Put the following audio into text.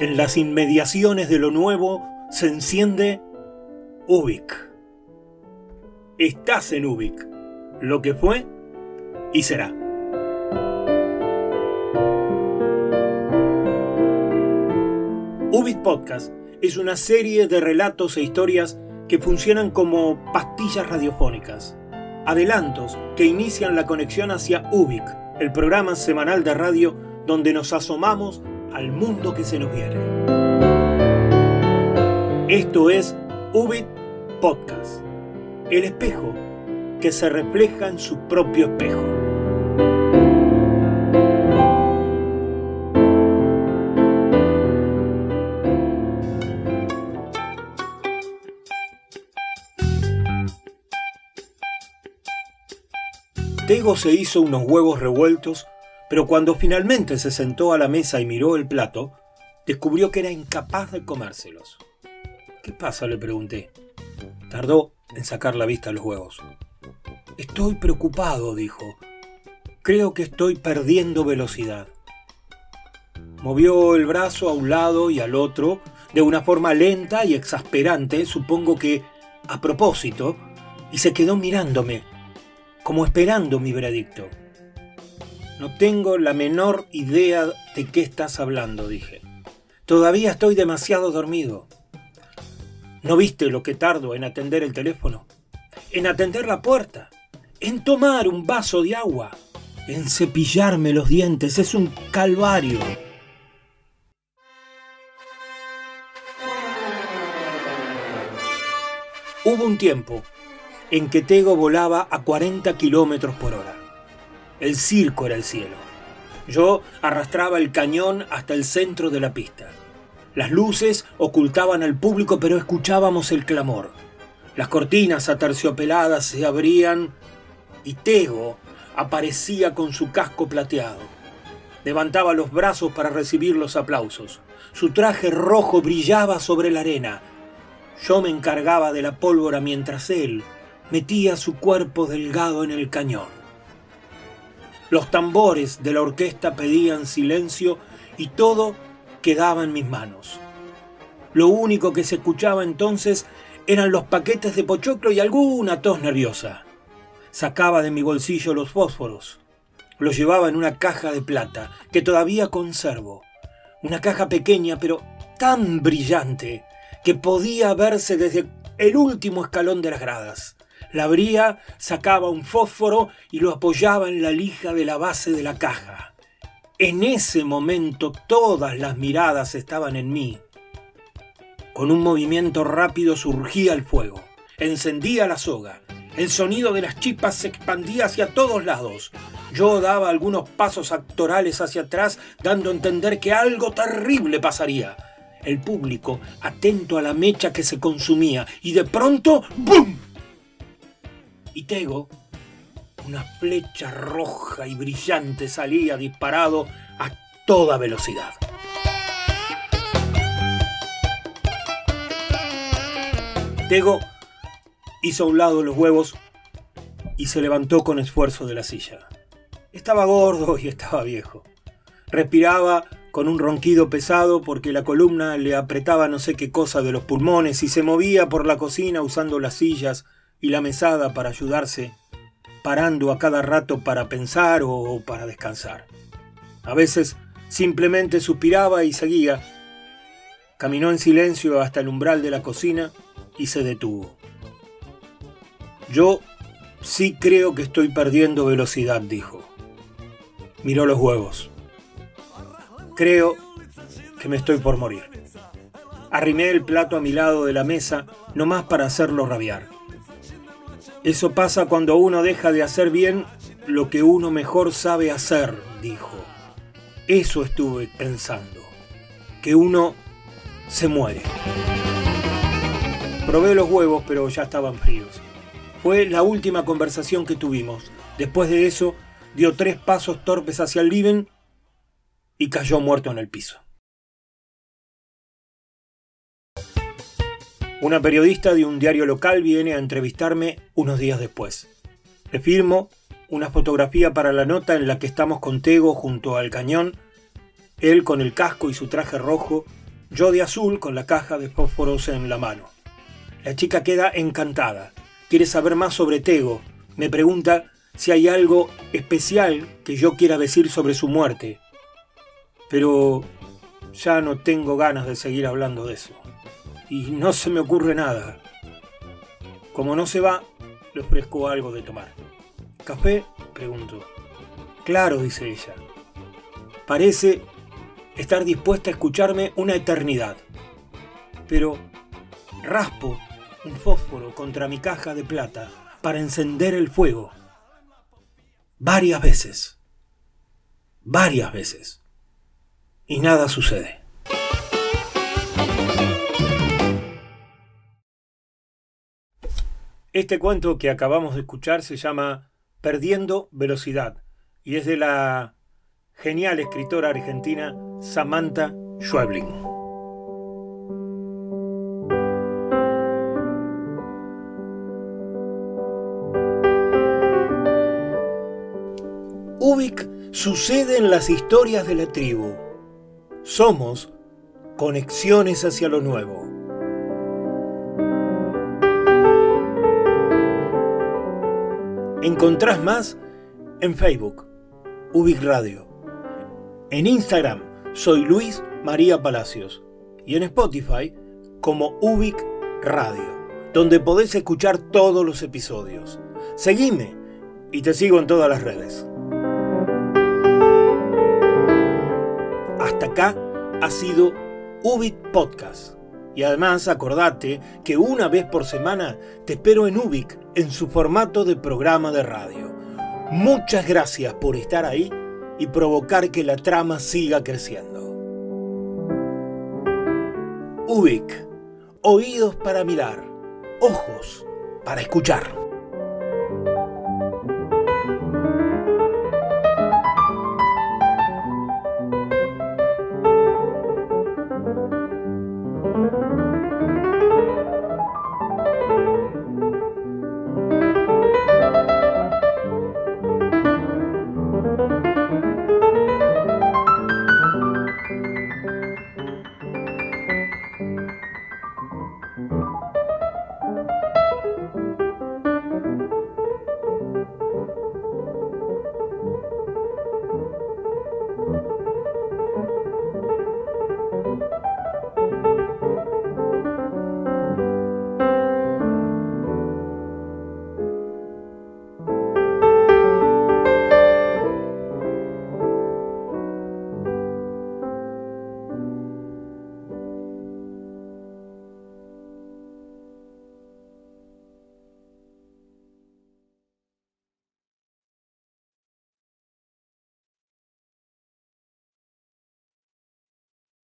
En las inmediaciones de lo nuevo se enciende Ubik. Estás en Ubik, lo que fue y será. Ubik Podcast es una serie de relatos e historias que funcionan como pastillas radiofónicas, adelantos que inician la conexión hacia Ubik, el programa semanal de radio donde nos asomamos al mundo que se nos viene. Esto es Ubit Podcast, el espejo que se refleja en su propio espejo. Tego se hizo unos huevos revueltos pero cuando finalmente se sentó a la mesa y miró el plato, descubrió que era incapaz de comérselos. ¿Qué pasa? le pregunté. Tardó en sacar la vista a los huevos. Estoy preocupado, dijo. Creo que estoy perdiendo velocidad. Movió el brazo a un lado y al otro de una forma lenta y exasperante, supongo que a propósito, y se quedó mirándome, como esperando mi veredicto. No tengo la menor idea de qué estás hablando, dije. Todavía estoy demasiado dormido. ¿No viste lo que tardo en atender el teléfono? En atender la puerta. En tomar un vaso de agua. En cepillarme los dientes. Es un calvario. Hubo un tiempo en que Tego volaba a 40 kilómetros por hora. El circo era el cielo. Yo arrastraba el cañón hasta el centro de la pista. Las luces ocultaban al público, pero escuchábamos el clamor. Las cortinas aterciopeladas se abrían y Tego aparecía con su casco plateado. Levantaba los brazos para recibir los aplausos. Su traje rojo brillaba sobre la arena. Yo me encargaba de la pólvora mientras él metía su cuerpo delgado en el cañón. Los tambores de la orquesta pedían silencio y todo quedaba en mis manos. Lo único que se escuchaba entonces eran los paquetes de pochoclo y alguna tos nerviosa. Sacaba de mi bolsillo los fósforos. Los llevaba en una caja de plata que todavía conservo. Una caja pequeña pero tan brillante que podía verse desde el último escalón de las gradas. La abría, sacaba un fósforo y lo apoyaba en la lija de la base de la caja. En ese momento todas las miradas estaban en mí. Con un movimiento rápido surgía el fuego, encendía la soga, el sonido de las chispas se expandía hacia todos lados. Yo daba algunos pasos actorales hacia atrás, dando a entender que algo terrible pasaría. El público, atento a la mecha que se consumía, y de pronto, ¡bum! Y Tego, una flecha roja y brillante salía disparado a toda velocidad. Tego hizo a un lado los huevos y se levantó con esfuerzo de la silla. Estaba gordo y estaba viejo. Respiraba con un ronquido pesado porque la columna le apretaba no sé qué cosa de los pulmones y se movía por la cocina usando las sillas y la mesada para ayudarse, parando a cada rato para pensar o para descansar. A veces simplemente suspiraba y seguía. Caminó en silencio hasta el umbral de la cocina y se detuvo. Yo sí creo que estoy perdiendo velocidad, dijo. Miró los huevos. Creo que me estoy por morir. Arrimé el plato a mi lado de la mesa, nomás para hacerlo rabiar. Eso pasa cuando uno deja de hacer bien lo que uno mejor sabe hacer, dijo. Eso estuve pensando, que uno se muere. Probé los huevos, pero ya estaban fríos. Fue la última conversación que tuvimos. Después de eso, dio tres pasos torpes hacia el living y cayó muerto en el piso. Una periodista de un diario local viene a entrevistarme unos días después. Le firmo una fotografía para la nota en la que estamos con Tego junto al cañón, él con el casco y su traje rojo, Yo de azul con la caja de fósforos en la mano. La chica queda encantada. Quiere saber más sobre Tego. Me pregunta si hay algo especial que yo quiera decir sobre su muerte. Pero ya no tengo ganas de seguir hablando de eso. Y no se me ocurre nada. Como no se va, le ofrezco algo de tomar. ¿Café? pregunto. Claro, dice ella. Parece estar dispuesta a escucharme una eternidad. Pero raspo un fósforo contra mi caja de plata para encender el fuego. Varias veces. Varias veces. Y nada sucede. Este cuento que acabamos de escuchar se llama Perdiendo Velocidad y es de la genial escritora argentina Samantha Schweblin. Ubik sucede en las historias de la tribu. Somos conexiones hacia lo nuevo. Encontrás más en Facebook, Ubik Radio. En Instagram soy Luis María Palacios y en Spotify como Ubik Radio, donde podés escuchar todos los episodios. Seguime y te sigo en todas las redes. Hasta acá ha sido Ubik Podcast. Y además acordate que una vez por semana te espero en Ubik en su formato de programa de radio. Muchas gracias por estar ahí y provocar que la trama siga creciendo. Ubik, oídos para mirar, ojos para escuchar.